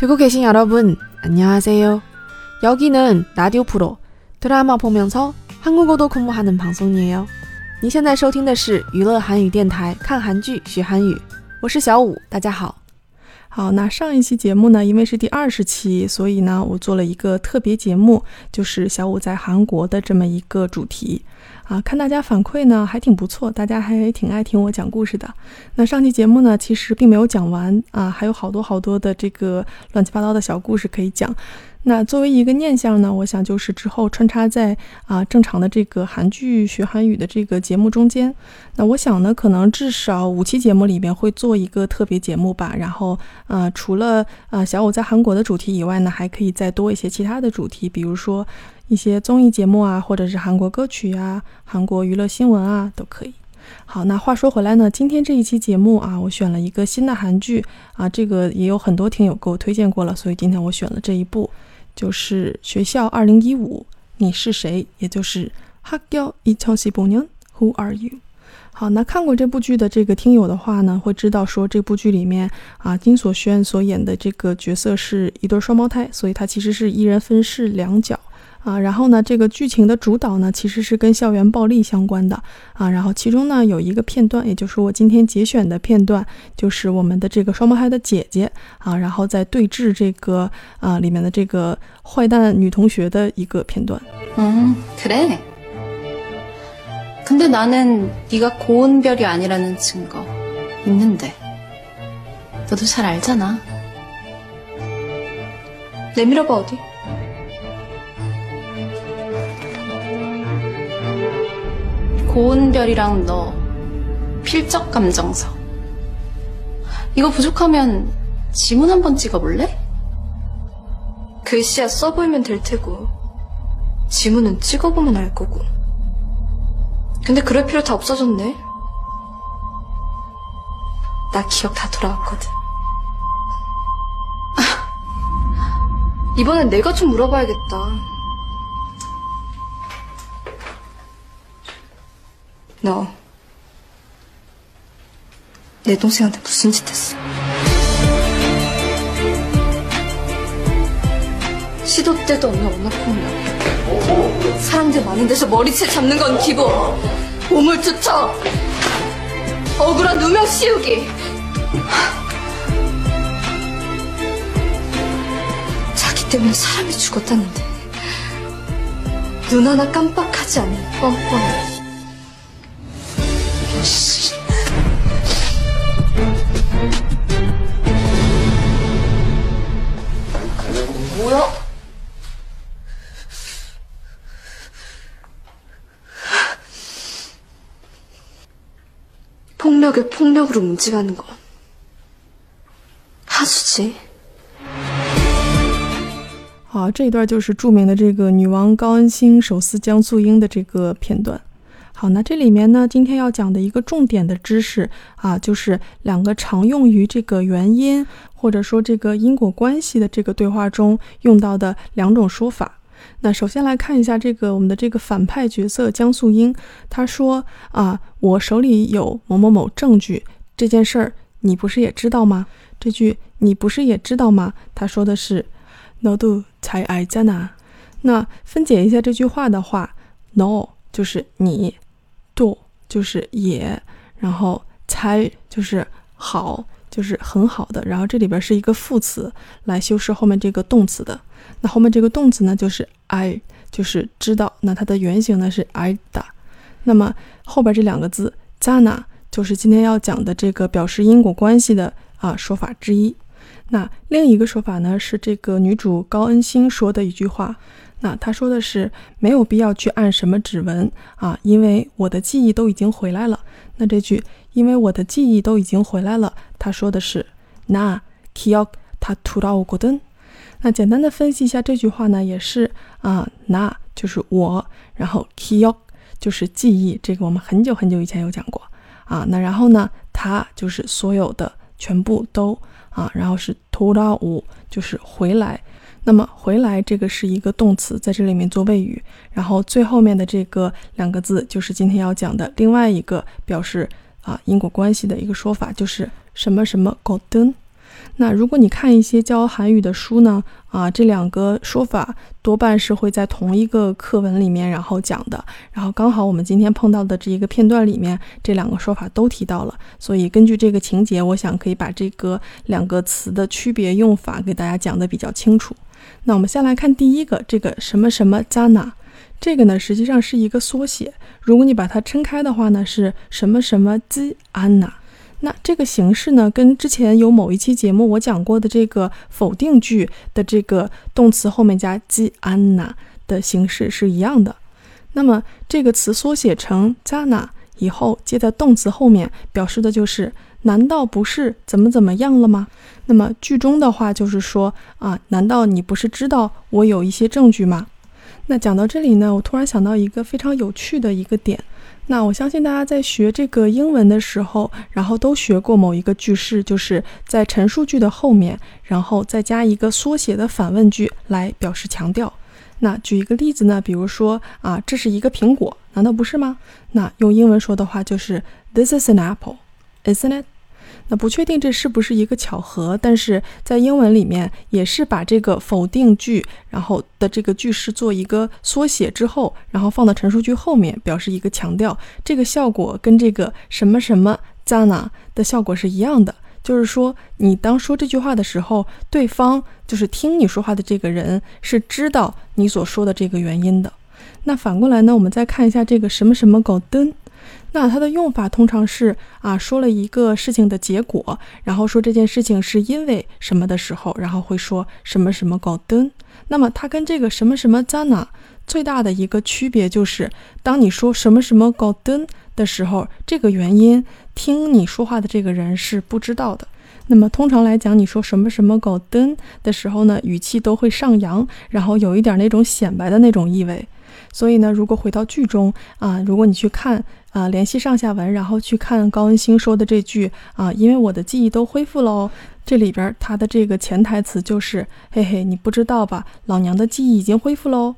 듣고 계신 여러분, 안녕하세요. 여기는 라디오 프로 드라마 보면서 한국어도 공부하는 방송이에요. 您现在收听的是娱乐韩语电台，看韩剧学韩语，我是小五，大家好。 好，那上一期节目呢，因为是第二十期，所以呢，我做了一个特别节目，就是小五在韩国的这么一个主题。啊，看大家反馈呢，还挺不错，大家还挺爱听我讲故事的。那上期节目呢，其实并没有讲完啊，还有好多好多的这个乱七八糟的小故事可以讲。那作为一个念想呢，我想就是之后穿插在啊正常的这个韩剧学韩语的这个节目中间。那我想呢，可能至少五期节目里面会做一个特别节目吧。然后呃，除了呃小五在韩国的主题以外呢，还可以再多一些其他的主题，比如说一些综艺节目啊，或者是韩国歌曲啊、韩国娱乐新闻啊，都可以。好，那话说回来呢，今天这一期节目啊，我选了一个新的韩剧啊，这个也有很多听友给我推荐过了，所以今天我选了这一部。就是学校二零一五，你是谁？也就是학교이천십오 년 Who are you？好，那看过这部剧的这个听友的话呢，会知道说这部剧里面啊，金所炫所演的这个角色是一对双胞胎，所以他其实是一人分饰两角。 啊，然后呢，这个剧情的主导呢，其实是跟校园暴力相关的啊。然后其中呢，有一个片段，也就是我今天节选的片段，就是我们的这个双胞胎的姐姐啊，然后在对峙这个啊里面的这个坏蛋女同学的一个片段。嗯，그래근데나는네가고은별이아니라는증거있는데너도잘알잖아내밀어봐어디 고은별이랑 너 필적 감정서. 이거 부족하면 지문 한 번 찍어볼래? 글씨야 써보이면 될 테고. 지문은 찍어보면 알 거고. 근데 그럴 필요 다 없어졌네. 나 기억 다 돌아왔거든. 아, 이번엔 내가 좀 물어봐야겠다 너, 내 동생한테 무슨 짓 했어? 시도 때도 없는 언어 폭력. 사람들 많은 데서 머리채 잡는 건 기본. 몸을 투척. 억울한 누명 씌우기. 자기 때문에 사람이 죽었다는데. 눈 하나 깜빡하지 않는 뻔뻔. 뭐야? 폭력을 폭력으로 움직이는 건 하수지. 好，这一段就是着名的这个女王高恩星手撕江素英的这个片段。 好，那这里面呢，今天要讲的一个重点的知识啊，就是两个常用于这个原因或者说这个因果关系的这个对话中用到的两种说法。那首先来看一下这个我们的这个反派角色江素英，他说啊，我手里有某某某证据，这件事儿你不是也知道吗？这句你不是也知道吗？他说的是 no do 才爱在哪？那分解一下这句话的话，no 就是你。就是也，然后才就是好，就是很好的。然后这里边是一个副词来修饰后面这个动词的。那后面这个动词呢，就是 I，就是知道。那它的原型呢是 I 的。那么后边这两个字 Zana 就是今天要讲的这个表示因果关系的啊说法之一。那另一个说法呢是这个女主高恩星说的一句话。那他说的是没有必要去按什么指纹啊，因为我的记忆都已经回来了。那这句“因为我的记忆都已经回来了”，他说的是“那 kiok ta tu da o g o d n 那简单的分析一下这句话呢，也是啊，那就是我，然后 kiok 就是记忆，这个我们很久很久以前有讲过啊。那然后呢，它就是所有的全部都啊，然后是 tu da o 就是回来，那么回来这个是一个动词，在这里面做谓语，然后最后面的这个两个字就是今天要讲的另外一个表示啊因果关系的一个说法，就是什么什么 golden。那如果你看一些教韩语的书呢，啊，这两个说法多半是会在同一个课文里面然后讲的，然后刚好我们今天碰到的这一个片段里面，这两个说法都提到了，所以根据这个情节，我想可以把这个两个词的区别用法给大家讲的比较清楚。那我们先来看第一个，这个什么什么加纳，这个呢实际上是一个缩写，如果你把它撑开的话呢，是什么什么基安娜。那这个形式呢，跟之前有某一期节目我讲过的这个否定句的这个动词后面加基安娜的形式是一样的。那么这个词缩写成 zana 以后，接在动词后面，表示的就是难道不是怎么怎么样了吗？那么句中的话就是说啊，难道你不是知道我有一些证据吗？那讲到这里呢，我突然想到一个非常有趣的一个点。那我相信大家在学这个英文的时候，然后都学过某一个句式，就是在陈述句的后面，然后再加一个缩写的反问句来表示强调。那举一个例子呢，比如说啊，这是一个苹果，难道不是吗？那用英文说的话就是 This is an apple, isn't it? 那不确定这是不是一个巧合，但是在英文里面也是把这个否定句，然后的这个句式做一个缩写之后，然后放到陈述句后面，表示一个强调。这个效果跟这个什么什么 zana 的效果是一样的，就是说你当说这句话的时候，对方就是听你说话的这个人是知道你所说的这个原因的。那反过来呢，我们再看一下这个什么什么搞灯。那它的用法通常是啊，说了一个事情的结果，然后说这件事情是因为什么的时候，然后会说什么什么搞灯。那么它跟这个什么什么 zana 最大的一个区别就是，当你说什么什么搞灯的时候，这个原因听你说话的这个人是不知道的。那么通常来讲，你说什么什么搞灯的时候呢，语气都会上扬，然后有一点那种显摆的那种意味。所以呢，如果回到剧中啊，如果你去看啊，联系上下文，然后去看高恩星说的这句啊，因为我的记忆都恢复喽，这里边它的这个潜台词就是嘿嘿，你不知道吧？老娘的记忆已经恢复喽。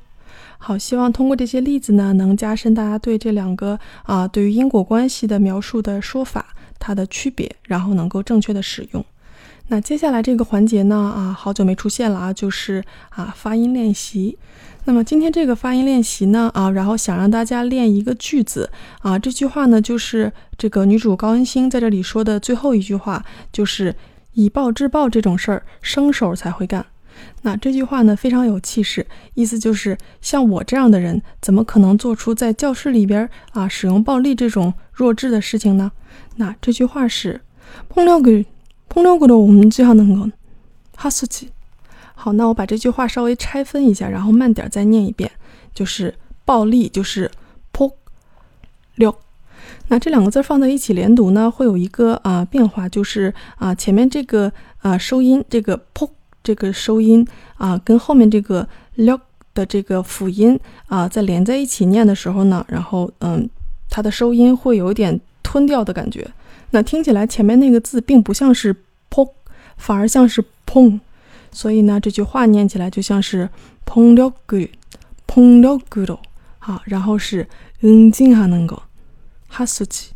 好，希望通过这些例子呢，能加深大家对这两个啊，对于因果关系的描述的说法它的区别，然后能够正确的使用。那接下来这个环节呢，啊，好久没出现了啊，就是啊发音练习。那么今天这个发音练习呢，啊，然后想让大家练一个句子啊，这句话呢就是这个女主高恩星在这里说的最后一句话，就是以暴制暴这种事儿，生手才会干。那这句话呢非常有气势，意思就是像我这样的人，怎么可能做出在教室里边啊使用暴力这种弱智的事情呢？那这句话是，碰料给폭력으로움직하는건하수지好，那我把这句话稍微拆分一下，然后慢点再念一遍，就是暴力，就是폭 력。 那这两个字放在一起连读呢，会有一个啊变化，就是啊前面这个啊收音，这个폭这个收音啊，跟后面这个력的这个辅音啊，在连在一起念的时候呢，然后嗯，它的收音会有一点吞掉的感觉。那听起来前面那个字并不像是폭 反而像是砰。所以呢，这句话念起来就像是砰了咕，砰了咕噜。好，然后是嗯，静哈能够哈苏奇。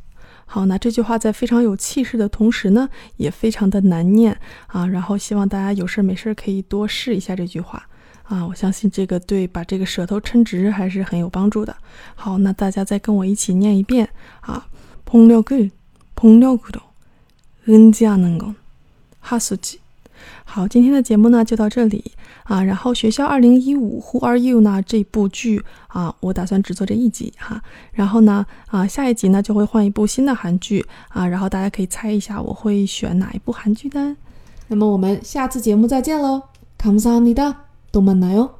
好，那这句话在非常有气势的同时呢，也非常的难念啊。然后希望大家有事没事可以多试一下这句话啊。我相信这个对把这个舌头撑直还是很有帮助的。好，那大家再跟我一起念一遍啊，砰了咕，砰了咕噜，嗯，静哈能够거， 하수 지。 好，今天的节目呢就到这里啊。然后学校二零一五 Who Are You 呢这部剧啊，我打算只做这一集哈。然后呢啊，下一集呢就会换一部新的韩剧啊。然后大家可以猜一下我会选哪一部韩剧呢？那么我们下次节目再见喽，감사합니 다， 또만나 요。